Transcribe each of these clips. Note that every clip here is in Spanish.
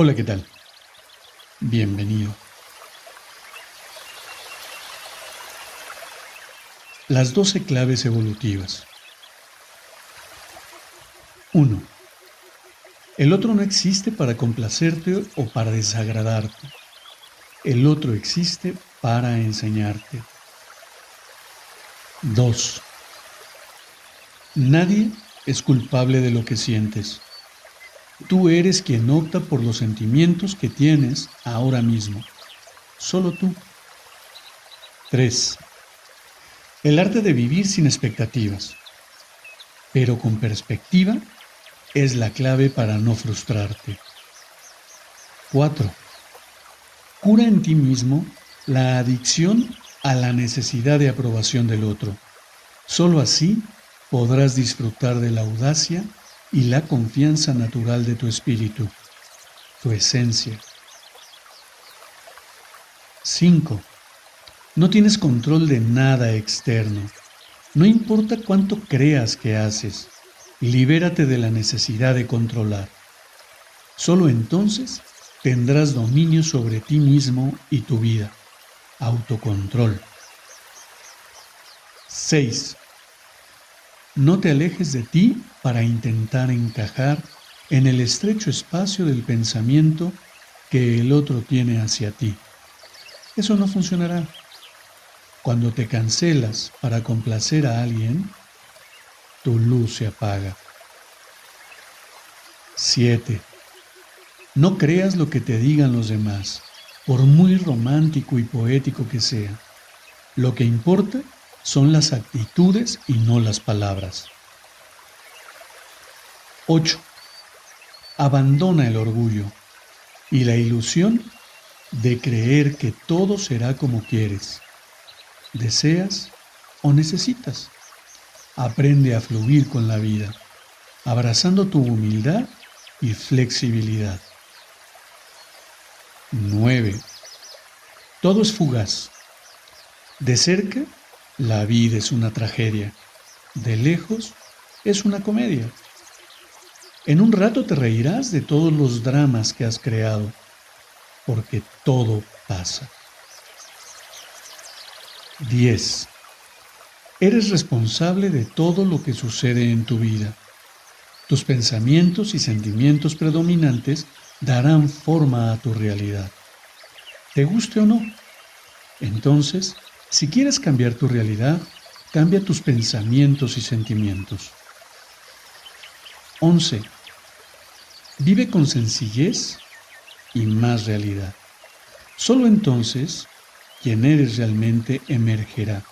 Hola, ¿qué tal? Bienvenido. Las 12 claves evolutivas. 1. El otro no existe para complacerte o para desagradarte. El otro existe para enseñarte. 2. Nadie es culpable de lo que sientes. Tú eres quien opta por los sentimientos que tienes ahora mismo. Solo tú. 3. El arte de vivir sin expectativas, pero con perspectiva, es la clave para no frustrarte. 4. Cura en ti mismo la adicción a la necesidad de aprobación del otro. Solo así podrás disfrutar de la audacia y la confianza natural de tu espíritu, tu esencia. 5. No tienes control de nada externo. No importa cuánto creas que haces, libérate de la necesidad de controlar. Solo entonces tendrás dominio sobre ti mismo y tu vida. Autocontrol. 6. No te alejes de ti para intentar encajar en el estrecho espacio del pensamiento que el otro tiene hacia ti. Eso no funcionará. Cuando te cancelas para complacer a alguien, tu luz se apaga. 7. No creas lo que te digan los demás, por muy romántico y poético que sea. Lo que importa son las actitudes y no las palabras. 8. Abandona el orgullo y la ilusión de creer que todo será como quieres, deseas o necesitas. Aprende a fluir con la vida, abrazando tu humildad y flexibilidad. 9. Todo es fugaz. De cerca la vida es una tragedia. De lejos es una comedia. En un rato te reirás de todos los dramas que has creado, porque todo pasa. 10. Eres responsable de todo lo que sucede en tu vida. Tus pensamientos y sentimientos predominantes darán forma a tu realidad. Te guste o no. Entonces, si quieres cambiar tu realidad, cambia tus pensamientos y sentimientos. 11. Vive con sencillez y más realidad. Solo entonces quien eres realmente emergerá.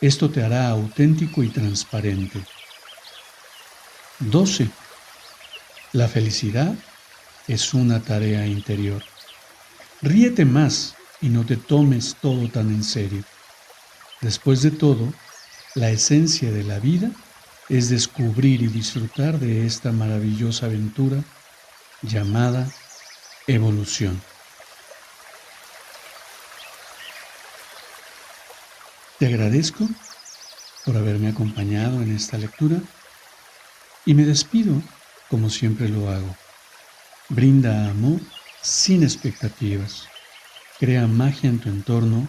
Esto te hará auténtico y transparente. 12. La felicidad es una tarea interior. Ríete más y no te tomes todo tan en serio. Después de todo, la esencia de la vida es descubrir y disfrutar de esta maravillosa aventura llamada evolución. Te agradezco por haberme acompañado en esta lectura y me despido como siempre lo hago. Brinda amor sin expectativas. Crea magia en tu entorno